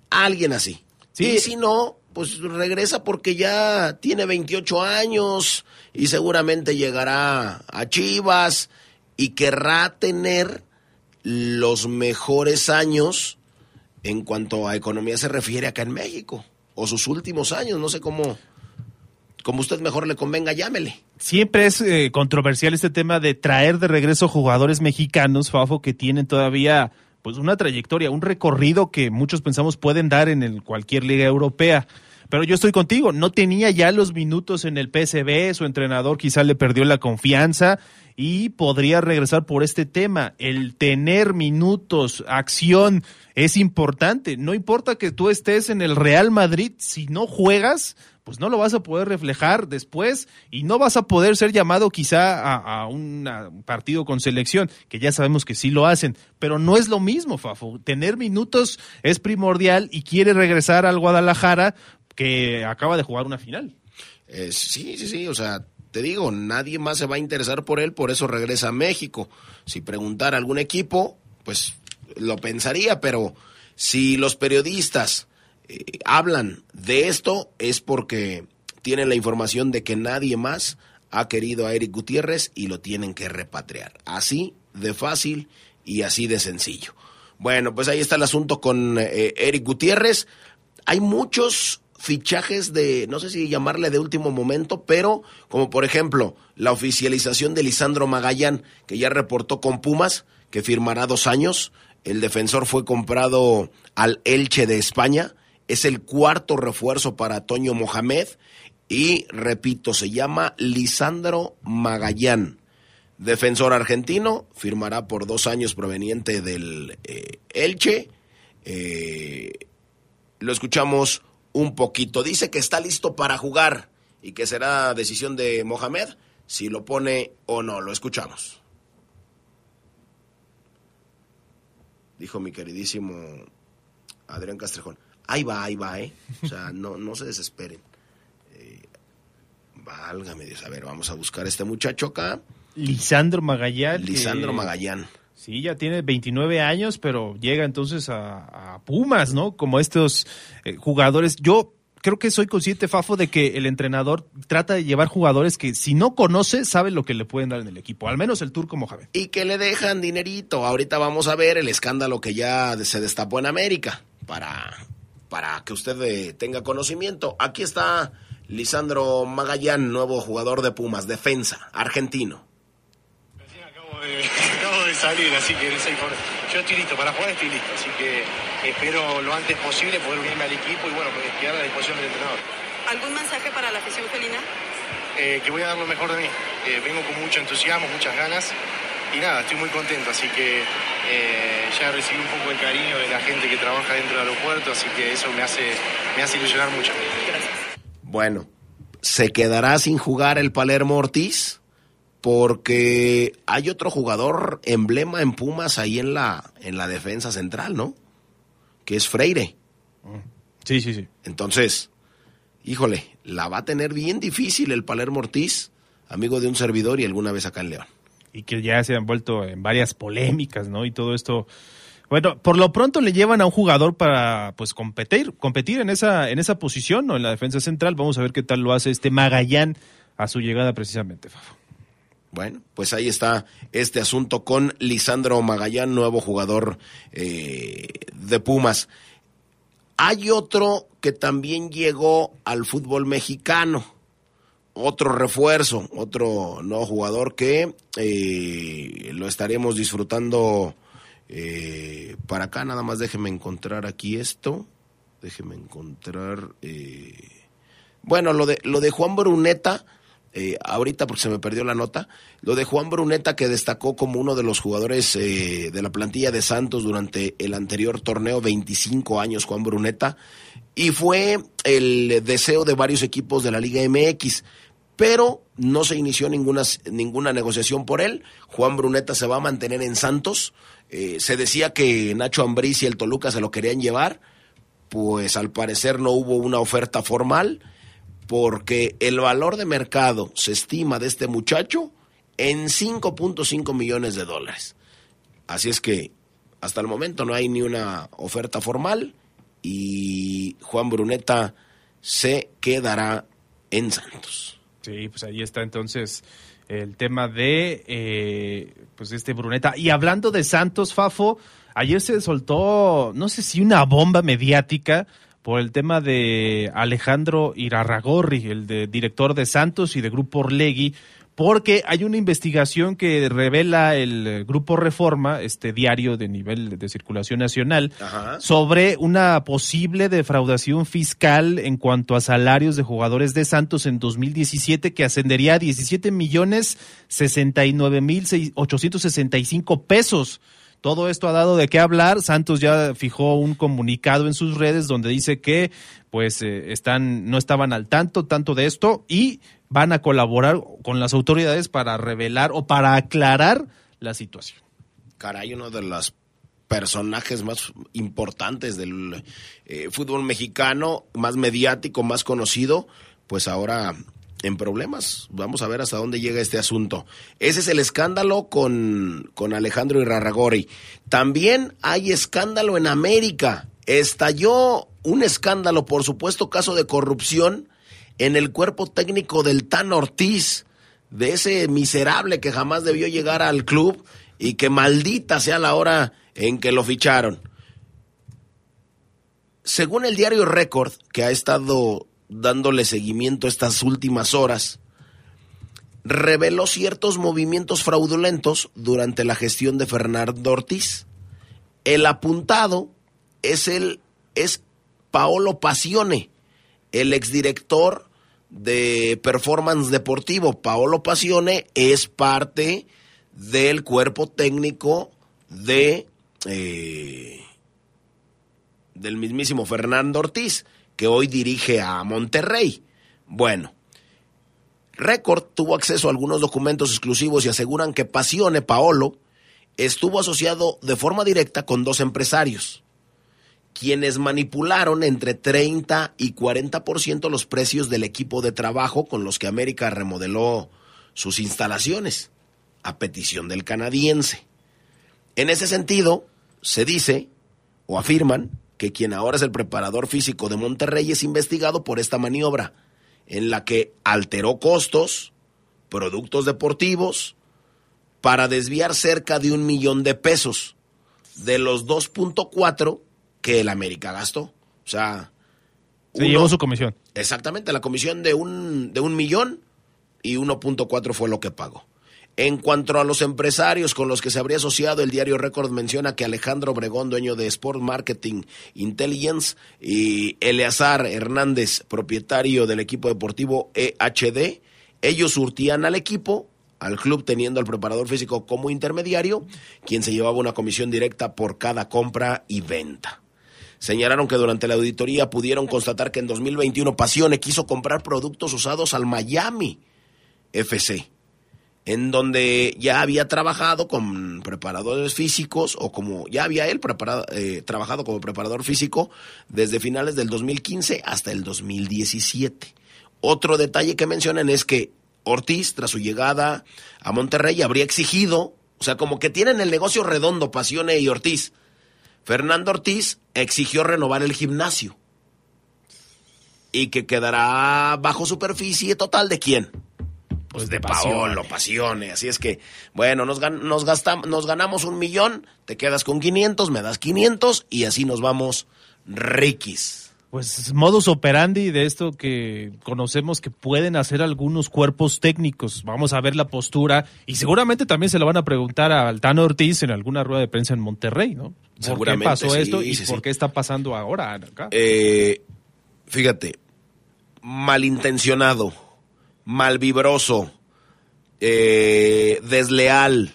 alguien así. Sí. Y si no, pues regresa porque ya tiene 28 años y seguramente llegará a Chivas y querrá tener los mejores años en cuanto a economía se refiere acá en México o sus últimos años, no sé cómo como usted mejor le convenga, llámele. Siempre es eh, controversial este tema de traer de regreso jugadores mexicanos, Fafo, que tienen todavía pues una trayectoria, un recorrido que muchos pensamos pueden dar en el, cualquier liga europea. Pero yo estoy contigo, no tenía ya los minutos en el PSV, su entrenador quizá le perdió la confianza y podría regresar por este tema. El tener minutos, acción, es importante. No importa que tú estés en el Real Madrid, si no juegas, pues no lo vas a poder reflejar después y no vas a poder ser llamado quizá a, un partido con selección, que ya sabemos que sí lo hacen, pero no es lo mismo, Fafo. Tener minutos es primordial y quiere regresar al Guadalajara que acaba de jugar una final. Eh, sí, sí, sí, o sea, te digo, nadie más se va a interesar por él, por eso regresa a México. Si preguntara a algún equipo, pues lo pensaría, pero si los periodistas hablan de esto es porque tienen la información de que nadie más ha querido a Eric Gutiérrez y lo tienen que repatriar. Así de fácil y así de sencillo. Bueno, pues ahí está el asunto con eh, Eric Gutiérrez. Hay muchos fichajes de, no sé si llamarle de último momento, pero como por ejemplo la oficialización de Lisandro Magallán, que ya reportó con Pumas, que firmará dos años. El defensor fue comprado al Elche de España. Es el cuarto refuerzo para Toño Mohamed. Y repito, se llama Lisandro Magallán defensor argentino, firmará por dos años proveniente del eh, Elche. Eh, lo escuchamos un poquito. Dice que está listo para jugar y que será decisión de Mohamed si lo pone o no. Lo escuchamos. Dijo mi queridísimo Adrián Castrejón. Ahí va, ahí va, ¿eh? O sea, no, no se desesperen. Eh, válgame Dios. A ver, vamos a buscar a este muchacho acá. Lisandro Magallán. Lisandro Magallán. Sí, ya tiene 29 años, pero llega entonces a, Pumas, ¿no? Como estos eh, jugadores. Yo creo que soy consciente, Fafo, de que el entrenador trata de llevar jugadores que si no conoce, sabe lo que le pueden dar en el equipo. Al menos el turco Mohamed. Y que le dejan dinerito. Ahorita vamos a ver el escándalo que ya se destapó en América. Para, para que usted eh, tenga conocimiento. Aquí está Lisandro Magallán, nuevo jugador de Pumas, defensa, argentino acabo de salir, así que yo estoy listo, para jugar estoy listo, así que espero lo antes posible poder unirme al equipo y bueno, pues, quedar a la disposición del entrenador. ¿Algún mensaje para la afición felina? Eh, que voy a dar lo mejor de mí. Eh, vengo con mucho entusiasmo, muchas ganas y nada, estoy muy contento, así que eh, ya recibí un poco el cariño de la gente que trabaja dentro del aeropuerto, así que eso me hace, me hace ilusionar mucho. Gracias. Bueno, ¿se quedará sin jugar el Palermo Ortiz? porque hay otro jugador emblema en Pumas ahí en la, en la defensa central, ¿no? Que es Freire. Sí, sí, sí. Entonces, híjole, la va a tener bien difícil el Palermo Ortiz, amigo de un servidor y alguna vez acá en León. Y que ya se han vuelto en varias polémicas, ¿no? Y todo esto. Bueno, por lo pronto le llevan a un jugador para pues competir, competir en esa, en esa posición, ¿no? En la defensa central. Vamos a ver qué tal lo hace este Magallán a su llegada precisamente, Fafo. Bueno, pues ahí está este asunto con Lisandro Magallán, nuevo jugador eh, de Pumas. Hay otro que también llegó al fútbol mexicano, otro refuerzo, otro nuevo jugador que eh, lo estaremos disfrutando eh, para acá. Nada más déjeme encontrar aquí esto. Déjeme encontrar. bueno, lo de, lo de Juan Bruneta eh, ahorita porque se me perdió la nota, lo de Juan Bruneta que destacó como uno de los jugadores eh, de la plantilla de Santos durante el anterior torneo, 25 años Juan Bruneta, y fue el deseo de varios equipos de la Liga MX, pero no se inició ninguna, ninguna negociación por él, Juan Bruneta se va a mantener en Santos, eh, se decía que Nacho Ambriz y el Toluca se lo querían llevar, pues al parecer no hubo una oferta formal, porque el valor de mercado se estima de este muchacho en 5.5 millones de dólares. Así es que hasta el momento no hay ni una oferta formal y Juan Bruneta se quedará en Santos. Sí, pues ahí está entonces el tema de eh, pues este Bruneta. Y hablando de Santos, Fafo, ayer se soltó, no sé si una bomba mediática por el tema de Alejandro Irarragorri, el de, director de Santos y de Grupo Orlegui, porque hay una investigación que revela el Grupo Reforma, este diario de nivel de circulación nacional, sobre una posible defraudación fiscal en cuanto a salarios de jugadores de Santos en 2017 que ascendería a 17 millones 69 mil 865 pesos. Todo esto ha dado de qué hablar. Santos ya fijó un comunicado en sus redes donde dice que pues eh, están no estaban al tanto tanto de esto y van a colaborar con las autoridades para revelar o para aclarar la situación. Caray, uno de los personajes más importantes del eh, fútbol mexicano, más mediático, más conocido, pues ahora en problemas. Vamos a ver hasta dónde llega este asunto. Ese es el escándalo con, con Alejandro Irarragori. También hay escándalo en América. Estalló un escándalo, por supuesto, caso de corrupción en el cuerpo técnico del Tan Ortiz, de ese miserable que jamás debió llegar al club y que maldita sea la hora en que lo ficharon. Según el diario Record, que ha estado dándole seguimiento estas últimas horas, reveló ciertos movimientos fraudulentos durante la gestión de Fernando Ortiz. El apuntado es el es Paolo Pasione, el exdirector de Performance Deportivo. Paolo Pasione es parte del cuerpo técnico de eh, del mismísimo Fernando Ortiz, que hoy dirige a Monterrey. Bueno, Record tuvo acceso a algunos documentos exclusivos y aseguran que Pasione Paolo estuvo asociado de forma directa con dos empresarios, quienes manipularon entre 30 y 40% los precios del equipo de trabajo con los que América remodeló sus instalaciones, a petición del canadiense. En ese sentido, se dice o afirman que quien ahora es el preparador físico de Monterrey es investigado por esta maniobra, en la que alteró costos, productos deportivos, para desviar cerca de un millón de pesos de los 2.4 que el América gastó. O sea, Se uno- llevó su comisión. Exactamente, la comisión de un, de un millón y 1.4 fue lo que pagó. En cuanto a los empresarios con los que se habría asociado, el diario Record menciona que Alejandro Obregón, dueño de Sport Marketing Intelligence, y Eleazar Hernández, propietario del equipo deportivo EHD, ellos surtían al equipo, al club teniendo al preparador físico como intermediario, quien se llevaba una comisión directa por cada compra y venta. Señalaron que durante la auditoría pudieron constatar que en 2021 Pasione quiso comprar productos usados al Miami FC, en donde ya había trabajado con preparadores físicos o como ya había él preparado, eh, trabajado como preparador físico desde finales del 2015 hasta el 2017. Otro detalle que mencionan es que Ortiz, tras su llegada a Monterrey, habría exigido, o sea, como que tienen el negocio redondo, Pasione y Ortiz. Fernando Ortiz exigió renovar el gimnasio y que quedará bajo superficie total de quién? Pues de Paolo, Pasione. Así es que, bueno, nos, gan- nos, ganamos un millón, te quedas con 500, me das 500 y así nos vamos riquis. Pues modus operandi de esto que conocemos que pueden hacer algunos cuerpos técnicos. Vamos a ver la postura y seguramente también se lo van a preguntar a Altano Ortiz en alguna rueda de prensa en Monterrey, ¿no? ¿Por Seguramente, qué pasó sí, esto y sí, por sí. qué está pasando ahora acá? Eh, fíjate, malintencionado, malvibroso, eh, desleal.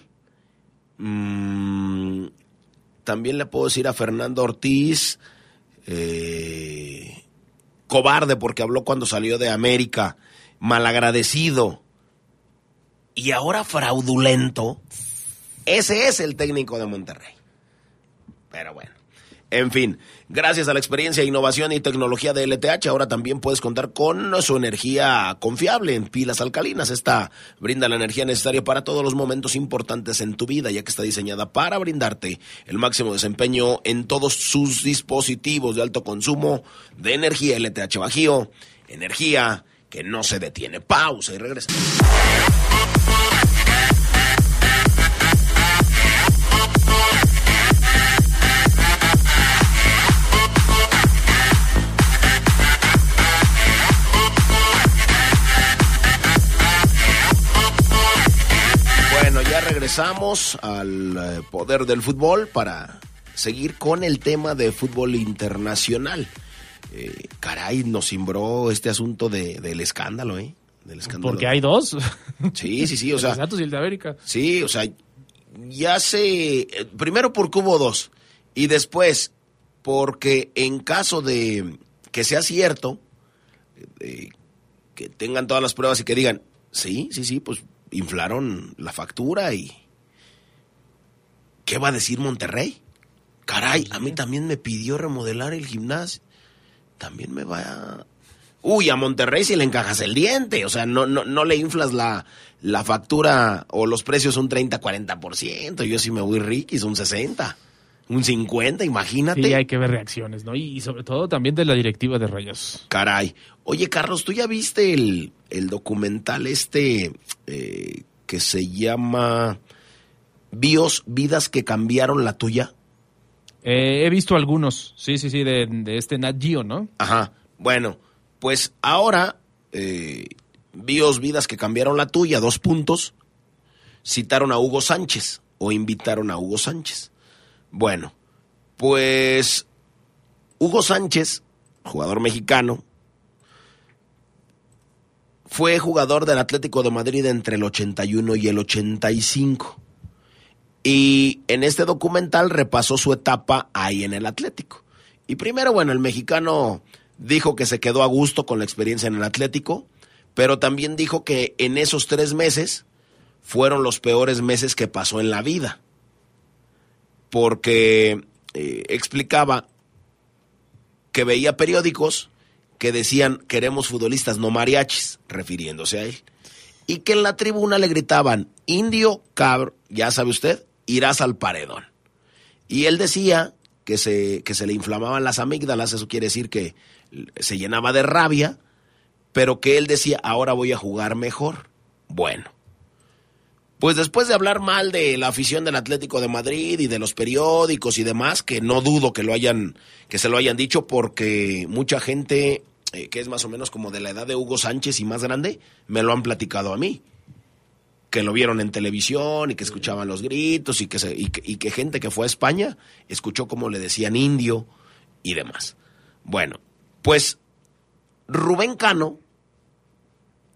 Mm, también le puedo decir a Fernando Ortiz, eh, cobarde porque habló cuando salió de América, malagradecido y ahora fraudulento. Ese es el técnico de Monterrey. Pero bueno. En fin, gracias a la experiencia, innovación y tecnología de LTH, ahora también puedes contar con su energía confiable en pilas alcalinas. Esta brinda la energía necesaria para todos los momentos importantes en tu vida, ya que está diseñada para brindarte el máximo desempeño en todos sus dispositivos de alto consumo de energía LTH Bajío. Energía que no se detiene. Pausa y regresa. Regresamos al eh, poder del fútbol para seguir con el tema de fútbol internacional. Eh, caray, nos cimbró este asunto de, del escándalo, ¿eh? Del escándalo. Porque hay dos. Sí, sí, sí, o el sea, de Santos y el de América. sí, o sea, ya se... eh, Primero porque hubo dos y después porque en caso de que sea cierto, eh, que tengan todas las pruebas y que digan, sí, sí, sí, pues inflaron la factura y... ¿Qué va a decir Monterrey? Caray, a mí también me pidió remodelar el gimnasio. También me va a... Uy, a Monterrey si le encajas el diente, o sea, no, no, no le inflas la, la factura o los precios un 30, 40%, yo sí me voy riquis, un 60, un 50, imagínate. Sí, hay que ver reacciones, ¿no? Y, y sobre todo también de la directiva de Rayos. Caray. Oye, Carlos, ¿tú ya viste el, el documental este eh, que se llama Bios, vidas que cambiaron la tuya? Eh, he visto algunos, sí, sí, sí, de, de este Nat Geo, ¿no? Ajá. Bueno, pues ahora, eh, Bios, vidas que cambiaron la tuya, dos puntos, citaron a Hugo Sánchez o invitaron a Hugo Sánchez. Bueno, pues Hugo Sánchez, jugador mexicano, fue jugador del Atlético de Madrid entre el 81 y el 85. Y en este documental repasó su etapa ahí en el Atlético. Y primero, bueno, el mexicano dijo que se quedó a gusto con la experiencia en el Atlético, pero también dijo que en esos tres meses fueron los peores meses que pasó en la vida. Porque eh, explicaba que veía periódicos que decían queremos futbolistas, no mariachis, refiriéndose a él. Y que en la tribuna le gritaban, indio, cabro, ya sabe usted, irás al paredón. Y él decía que se, que se le inflamaban las amígdalas, eso quiere decir que se llenaba de rabia, pero que él decía, ahora voy a jugar mejor. Bueno, pues después de hablar mal de la afición del Atlético de Madrid y de los periódicos y demás, que no dudo que lo hayan, que se lo hayan dicho, porque mucha gente eh, que es más o menos como de la edad de Hugo Sánchez y más grande, me lo han platicado a mí. Que lo vieron en televisión y que escuchaban los gritos y que, se, y que gente que fue a España escuchó como le decían indio y demás. Bueno, pues Rubén Cano,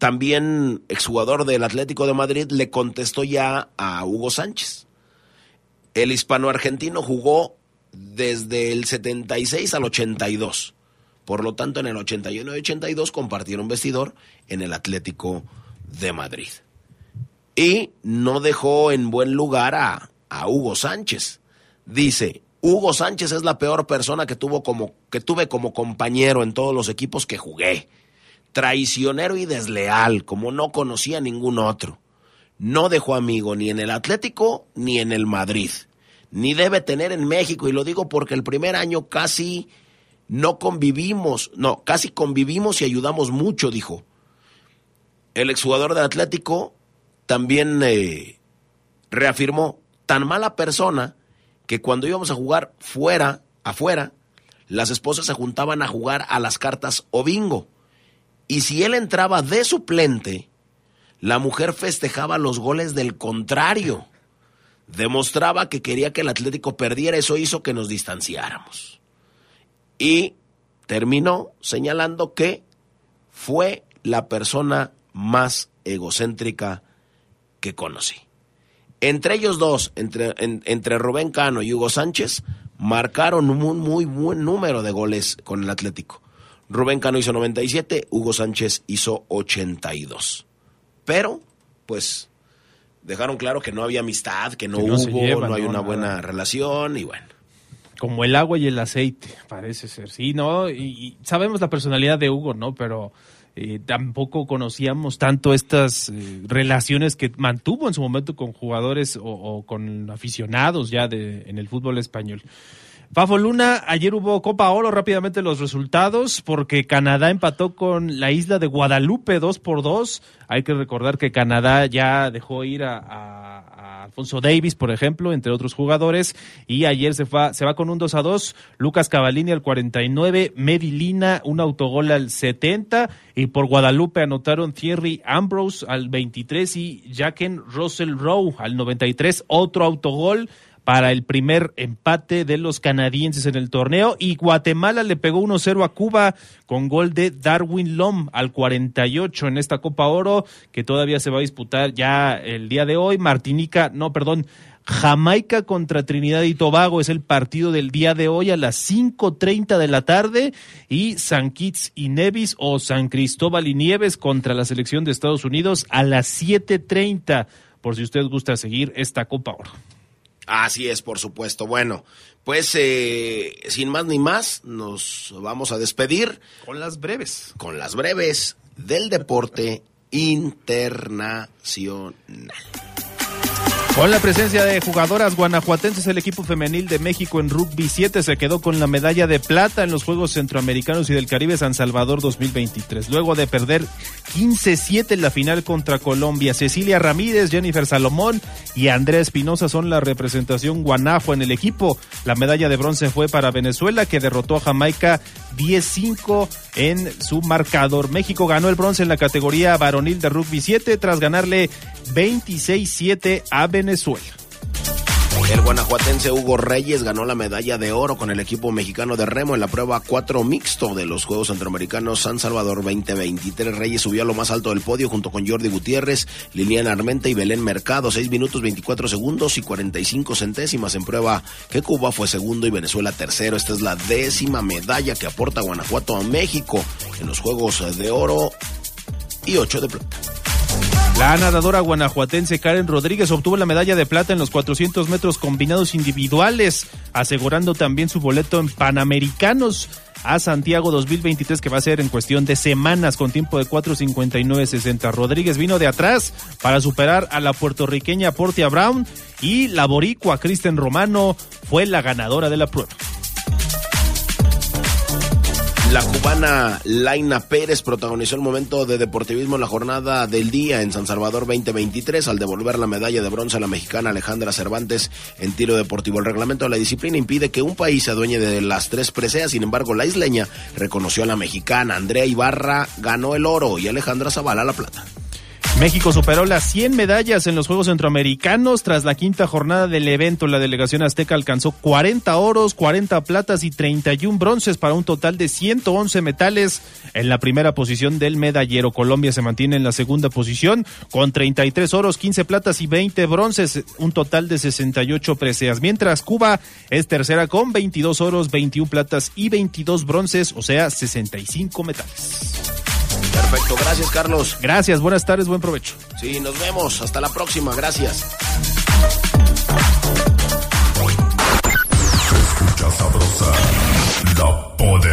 también exjugador del Atlético de Madrid, le contestó ya a Hugo Sánchez. El hispano-argentino jugó desde el 76 al 82. Por lo tanto, en el 81 y 82 compartieron vestidor en el Atlético de Madrid. Y no dejó en buen lugar a, a Hugo Sánchez. Dice, Hugo Sánchez es la peor persona que, tuvo como, que tuve como compañero en todos los equipos que jugué traicionero y desleal, como no conocía ningún otro. No dejó amigo ni en el Atlético ni en el Madrid, ni debe tener en México, y lo digo porque el primer año casi no convivimos, no, casi convivimos y ayudamos mucho, dijo. El exjugador del Atlético también eh, reafirmó, tan mala persona que cuando íbamos a jugar fuera, afuera, las esposas se juntaban a jugar a las cartas o bingo y si él entraba de suplente, la mujer festejaba los goles del contrario. Demostraba que quería que el Atlético perdiera, eso hizo que nos distanciáramos. Y terminó señalando que fue la persona más egocéntrica que conocí. Entre ellos dos, entre, entre Rubén Cano y Hugo Sánchez, marcaron un muy buen número de goles con el Atlético. Rubén Cano hizo 97, Hugo Sánchez hizo 82. Pero, pues, dejaron claro que no había amistad, que no, hubo, no hay una buena relación y bueno. Como el agua y el aceite, parece ser. Sí, ¿no? Y, sabemos la personalidad de Hugo, ¿no? Pero eh, tampoco conocíamos tanto estas eh, relaciones que mantuvo en su momento con jugadores o, o con aficionados ya de, en el fútbol español. Fafo Luna, ayer hubo Copa Oro, rápidamente los resultados, porque Canadá empató con la isla de Guadalupe 2 por 2. Hay que recordar que Canadá ya dejó ir a, Alfonso Davis, por ejemplo, entre otros jugadores, y ayer se, fue, se va con un 2 a 2. Lucas Cavallini al 49, Medilina un autogol al 70, y por Guadalupe anotaron Thierry Ambrose al 23 y Jacken Russell Rowe al 93, otro autogol para el primer empate de los canadienses en el torneo y Guatemala le pegó 1-0 a Cuba con gol de Darwin Lom al 48 en esta Copa Oro que todavía se va a disputar ya el día de hoy. Martinica, no, perdón, Jamaica contra Trinidad y Tobago es el partido del día de hoy a las 5.30 de la tarde y San Kitts y Nevis o San Cristóbal y Nieves contra la selección de Estados Unidos a las 7.30 por si usted gusta seguir esta Copa Oro. Así es, por supuesto. Bueno, pues eh, sin más ni más, nos vamos a despedir. Con las breves. Con las breves del deporte internacional. Con la presencia de jugadoras guanajuatenses, el equipo femenil de México en rugby 7 se quedó con la medalla de plata en los Juegos Centroamericanos y del Caribe San Salvador 2023. Luego de perder 15-7 en la final contra Colombia, Cecilia Ramírez, Jennifer Salomón y Andrea Espinosa son la representación guanajo en el equipo. La medalla de bronce fue para Venezuela, que derrotó a Jamaica 10-5 en su marcador. México ganó el bronce en la categoría varonil de rugby 7 tras ganarle 26-7 a Venezuela. El guanajuatense Hugo Reyes ganó la medalla de oro con el equipo mexicano de remo en la prueba 4 mixto de los Juegos Centroamericanos San Salvador 2023. Reyes subió a lo más alto del podio junto con Jordi Gutiérrez, Liliana Armenta y Belén Mercado. 6 minutos 24 segundos y 45 centésimas en prueba que Cuba fue segundo y Venezuela tercero. Esta es la décima medalla que aporta Guanajuato a México en los Juegos de Oro y 8 de plata. La nadadora guanajuatense Karen Rodríguez obtuvo la medalla de plata en los 400 metros combinados individuales, asegurando también su boleto en Panamericanos a Santiago 2023 que va a ser en cuestión de semanas con tiempo de 4.59.60. Rodríguez vino de atrás para superar a la puertorriqueña Portia Brown y la boricua Kristen Romano fue la ganadora de la prueba. La cubana Laina Pérez protagonizó el momento de deportivismo en la jornada del día en San Salvador 2023 al devolver la medalla de bronce a la mexicana Alejandra Cervantes en tiro deportivo. El reglamento de la disciplina impide que un país se adueñe de las tres preseas, sin embargo la isleña reconoció a la mexicana. Andrea Ibarra ganó el oro y Alejandra Zavala la plata. México superó las 100 medallas en los Juegos Centroamericanos. Tras la quinta jornada del evento, la delegación azteca alcanzó 40 oros, 40 platas y 31 bronces para un total de 111 metales. En la primera posición del medallero, Colombia se mantiene en la segunda posición con 33 oros, 15 platas y 20 bronces, un total de 68 preseas. Mientras Cuba es tercera con 22 oros, 21 platas y 22 bronces, o sea, 65 metales. Perfecto, gracias Carlos. Gracias, buenas tardes, buen provecho. Sí, nos vemos, hasta la próxima, gracias. Se escucha sabrosa, la poder.